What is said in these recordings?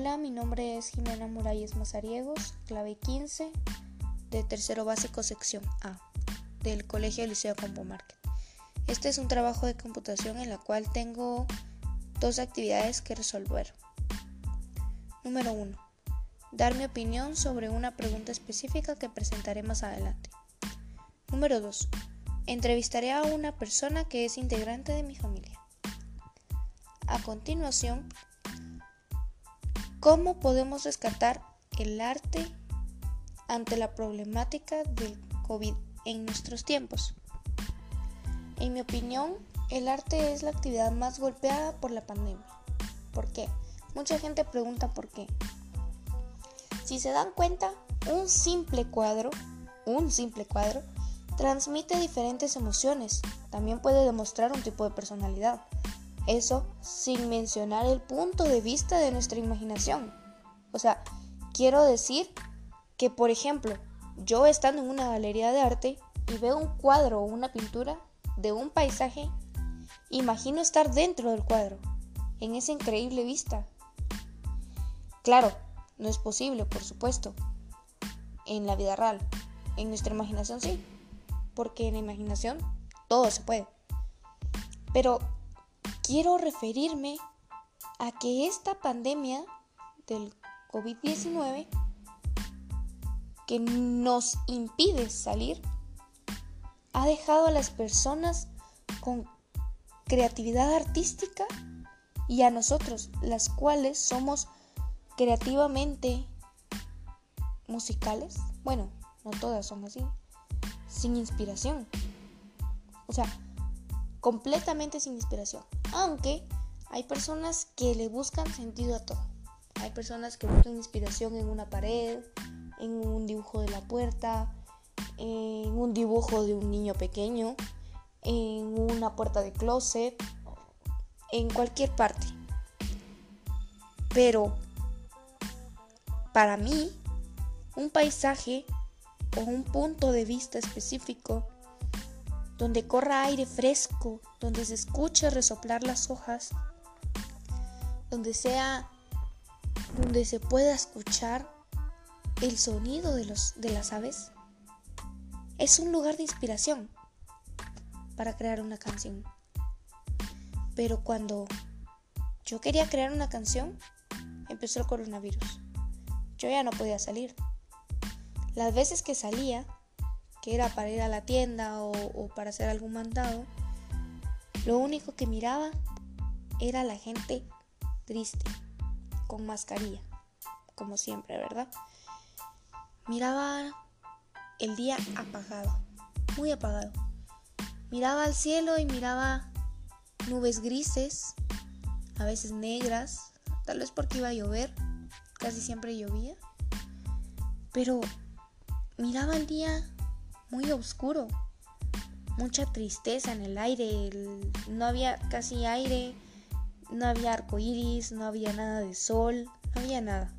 Hola, mi nombre es Jimena Muralles Mazariegos, clave 15 de tercero básico sección A del Colegio Liceo Compo Market. Este es un trabajo de computación en la cual tengo dos actividades que resolver. Número 1. Dar mi opinión sobre una pregunta específica que presentaré más adelante. Número 2. Entrevistaré a una persona que es integrante de mi familia. A continuación, ¿cómo podemos rescatar el arte ante la problemática del COVID en nuestros tiempos? En mi opinión, el arte es la actividad más golpeada por la pandemia. ¿Por qué? Mucha gente pregunta por qué. Si se dan cuenta, un simple cuadro, un simple cuadro, transmite diferentes emociones. También puede demostrar un tipo de personalidad. Eso sin mencionar el punto de vista de nuestra imaginación. O sea, quiero decir que, por ejemplo, yo estando en una galería de arte y veo un cuadro o una pintura de un paisaje, imagino estar dentro del cuadro, en esa increíble vista. Claro, no es posible, por supuesto, en la vida real. En nuestra imaginación sí, porque en la imaginación todo se puede. Pero quiero referirme a que esta pandemia del COVID-19 que nos impide salir ha dejado a las personas con creatividad artística y a nosotros, las cuales somos creativamente musicales, bueno, no todas son así, sin inspiración. O sea, completamente sin inspiración. Aunque hay personas que le buscan sentido a todo. Hay personas que buscan inspiración en una pared, en un dibujo de la puerta, en un dibujo de un niño pequeño, en una puerta de closet, en cualquier parte. Pero para mí, un paisaje o un punto de vista específico donde corra aire fresco, donde se escuche resoplar las hojas, donde sea donde se pueda escuchar el sonido de, los, de las aves es un lugar de inspiración para crear una canción. Pero cuando yo quería crear una canción, empezó el coronavirus. Yo ya no podía salir. Las veces que salía, era para ir a la tienda o, para hacer algún mandado, lo único que miraba era la gente triste, con mascarilla, como siempre, ¿verdad? Miraba el día apagado, muy apagado. Miraba al cielo y miraba nubes grises, a veces negras, tal vez porque iba a llover, casi siempre llovía. Pero miraba el día muy oscuro, mucha tristeza en el aire, no había casi aire, no había arco iris, no había nada de sol, no había nada.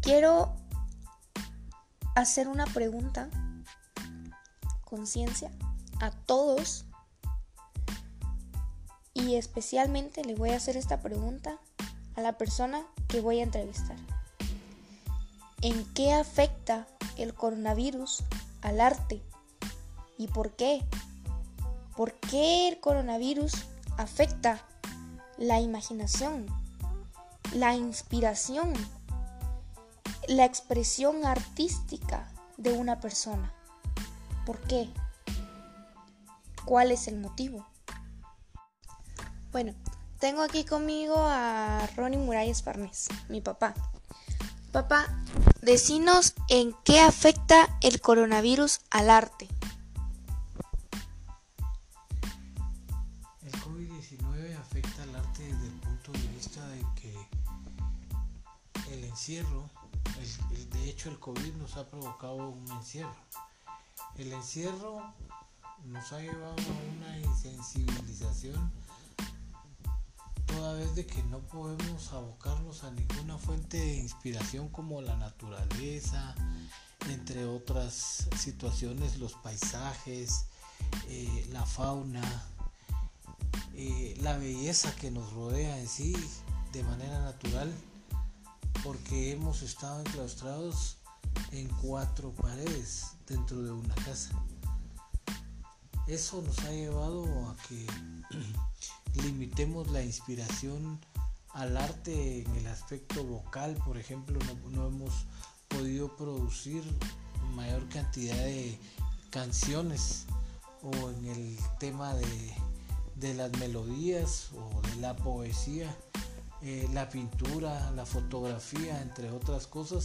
Quiero hacer una pregunta, conciencia, a todos y especialmente le voy a hacer esta pregunta a la persona que voy a entrevistar. ¿En qué afecta el coronavirus al arte? ¿Y por qué? ¿Por qué el coronavirus afecta la imaginación, la inspiración la expresión artística de una persona. ¿Por qué? ¿Cuál es el motivo? Bueno, tengo aquí conmigo a Ronnie Muralles Farnés, mi papá. Papá, decinos en qué afecta el coronavirus al arte. El COVID-19 afecta al arte desde el punto de vista de que el encierro de hecho, el COVID nos ha provocado un encierro. El encierro nos ha llevado a una insensibilización toda vez de que no podemos abocarnos a ninguna fuente de inspiración como la naturaleza, entre otras situaciones, los paisajes, eh, la fauna, eh, la belleza que nos rodea en sí, de manera natural porque hemos estado enclaustrados en cuatro paredes dentro de una casa. Eso nos ha llevado a que limitemos la inspiración al arte en el aspecto vocal, por ejemplo, no, hemos podido producir mayor cantidad de canciones o en el tema de, las melodías o de la poesía, eh, la pintura, la fotografía, entre otras cosas,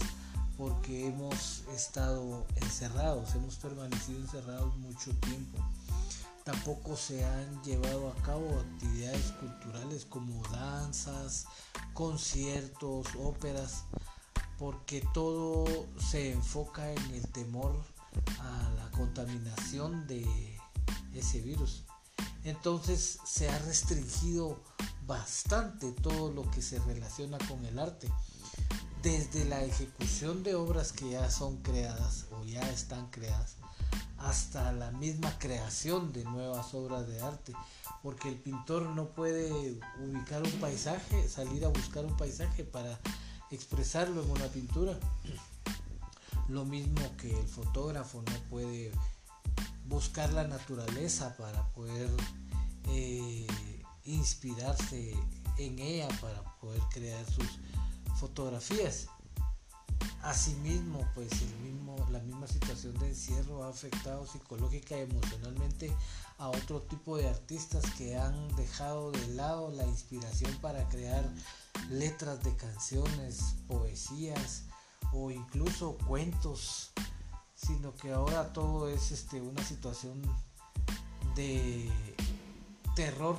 porque hemos estado encerrados, hemos permanecido encerrados mucho tiempo. Tampoco se han llevado a cabo actividades culturales como danzas, conciertos, óperas, porque todo se enfoca en el temor a la contaminación de ese virus. Entonces se ha restringido bastante todo lo que se relaciona con el arte. Desde la ejecución de obras que ya son creadas o ya están creadas hasta la misma creación de nuevas obras de arte, porque el pintor no puede ubicar un paisaje, salir a buscar un paisaje para expresarlo en una pintura. Lo mismo que el fotógrafo no puede buscar la naturaleza para poder eh, inspirarse en ella para poder crear sus fotografías. Asimismo, pues el mismo, la misma situación de encierro ha afectado psicológica y emocionalmente a otro tipo de artistas que han dejado de lado la inspiración para crear letras de canciones, poesías o incluso cuentos, sino que ahora todo es este, una situación de terror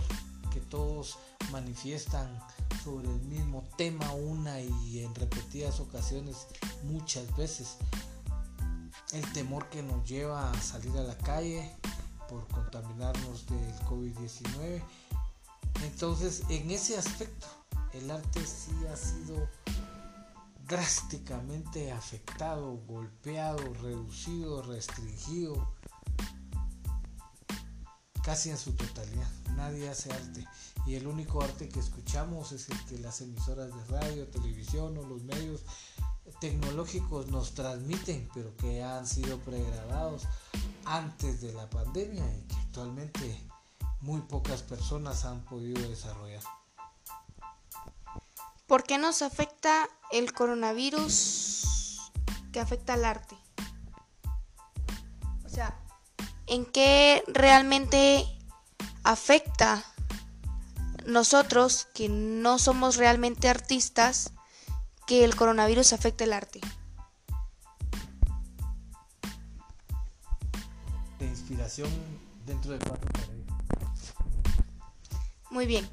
que todos manifiestan sobre el mismo tema una y en repetidas ocasiones muchas veces. El temor que nos lleva a salir a la calle por contaminarnos del COVID-19. Entonces, en ese aspecto, el arte sí ha sido drásticamente afectado, golpeado, reducido, restringido, casi en su totalidad. Nadie hace arte y el único arte que escuchamos es el que las emisoras de radio, televisión o los medios tecnológicos nos transmiten, pero que han sido pregrabados antes de la pandemia y que actualmente muy pocas personas han podido desarrollar. ¿Por qué nos afecta el coronavirus que afecta al arte? O sea, ¿en qué realmente afecta nosotros que no somos realmente artistas que el coronavirus afecte el arte? De inspiración dentro de cuatro Muy bien.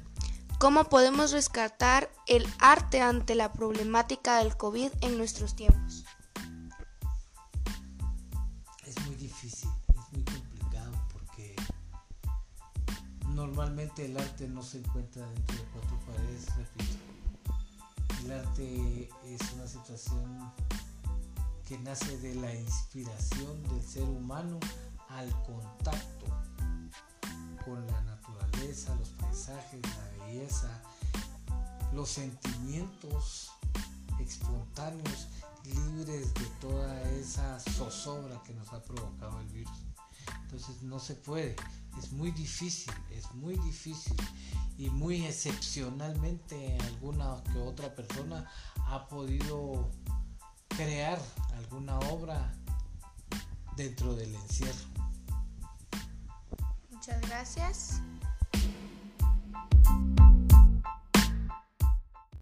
¿Cómo podemos rescatar el arte ante la problemática del COVID en nuestros tiempos? Normalmente el arte no se encuentra dentro de cuatro paredes, repito. El arte es una situación que nace de la inspiración del ser humano al contacto con la naturaleza, los paisajes, la belleza, los sentimientos espontáneos, libres de toda esa zozobra que nos ha provocado el virus. Entonces no se puede, es muy difícil, es muy difícil y muy excepcionalmente alguna que otra persona ha podido crear alguna obra dentro del encierro. Muchas gracias.